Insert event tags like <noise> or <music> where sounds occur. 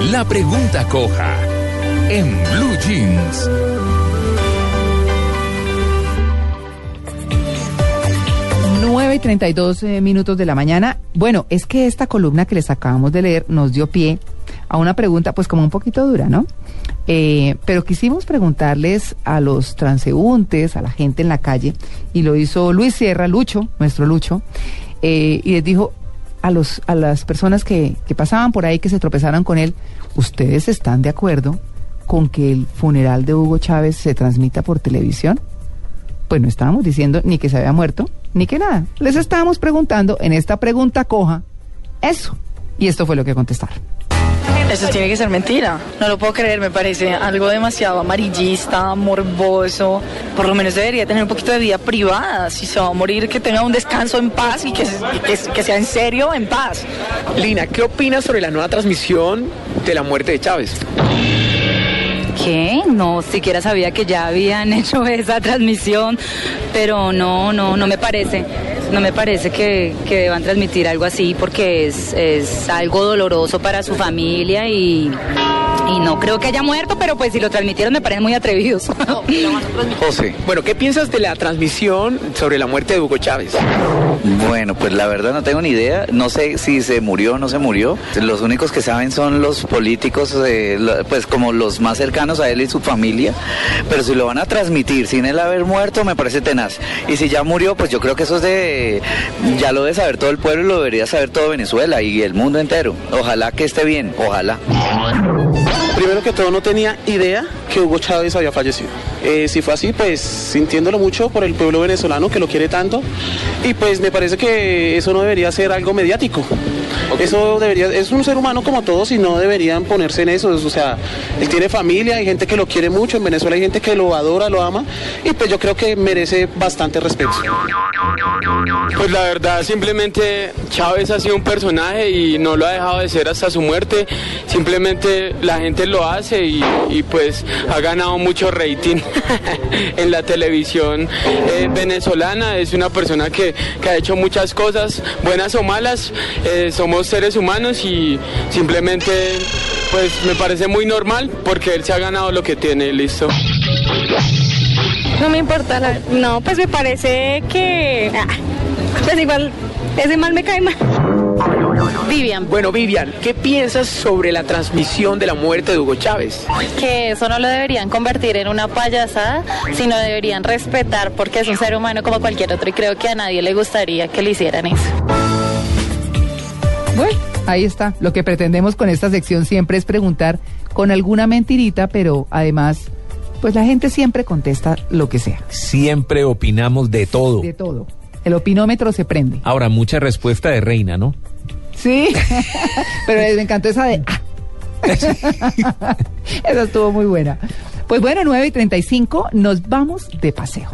La pregunta coja en Blue Jeans. Nueve y 32 eh, minutos de la mañana. Bueno, es que esta columna que les acabamos de leer nos dio pie a una pregunta, pues como un poquito dura, ¿no? Eh, pero quisimos preguntarles a los transeúntes, a la gente en la calle, y lo hizo Luis Sierra, Lucho, nuestro Lucho, eh, y les dijo a, los, a las personas que, que pasaban por ahí, que se tropezaran con él, ¿ustedes están de acuerdo con que el funeral de Hugo Chávez se transmita por televisión? Pues no estábamos diciendo ni que se había muerto, ni que nada. Les estábamos preguntando en esta pregunta coja eso. Y esto fue lo que contestaron. Eso tiene que ser mentira. No lo puedo creer, me parece algo demasiado amarillista, morboso. Por lo menos debería tener un poquito de vida privada. Si se va a morir, que tenga un descanso en paz y que, que sea en serio, en paz. Lina, ¿qué opinas sobre la nueva transmisión de la muerte de Chávez? ¿Qué? No siquiera sabía que ya habían <laughs> hecho esa transmisión, pero no, no, no me parece. No me parece que, que deban transmitir algo así porque es, es algo doloroso para su familia y, y no creo que haya muerto, pero pues si lo transmitieron me parecen muy atrevidos. <laughs> José, bueno, ¿qué piensas de la transmisión sobre la muerte de Hugo Chávez? Bueno, pues la verdad no tengo ni idea. No sé si se murió o no se murió. Los únicos que saben son los políticos, eh, pues como los más cercanos a él y su familia. Pero si lo van a transmitir sin él haber muerto, me parece tenaz. Y si ya murió, pues yo creo que eso es de... Ya lo debe saber todo el pueblo y lo debería saber todo Venezuela y el mundo entero. Ojalá que esté bien, ojalá. Primero que todo no tenía idea que Hugo Chávez había fallecido. Eh, si fue así, pues sintiéndolo mucho por el pueblo venezolano que lo quiere tanto. Y pues me parece que eso no debería ser algo mediático. Eso debería, es un ser humano como todos y no deberían ponerse en eso. O sea, él tiene familia, hay gente que lo quiere mucho, en Venezuela hay gente que lo adora, lo ama. Y pues yo creo que merece bastante respeto. Pues la verdad, simplemente Chávez ha sido un personaje y no lo ha dejado de ser hasta su muerte. Simplemente la gente lo hace y, y, pues <laughs> ha ganado mucho rating <laughs> en la televisión eh, venezolana. Es una persona que, que ha hecho muchas cosas, buenas o malas. Eh, somos seres humanos y simplemente pues me parece muy normal porque él se ha ganado lo que tiene, listo. No me importa, la- no, pues me parece que, ah, pues igual, ese mal me cae mal. Vivian. Bueno, Vivian, ¿qué piensas sobre la transmisión de la muerte de Hugo Chávez? que eso no lo deberían convertir en una payasada, sino deberían respetar porque es un ser humano como cualquier otro y creo que a nadie le gustaría que le hicieran eso. Bueno, ahí está. Lo que pretendemos con esta sección siempre es preguntar con alguna mentirita, pero además, pues la gente siempre contesta lo que sea. Siempre opinamos de todo. De todo. El opinómetro se prende. Ahora, mucha respuesta de reina, ¿no? Sí, <laughs> pero me encantó esa de... ah. <laughs> esa estuvo muy buena. Pues bueno, 9 y 35, nos vamos de paseo.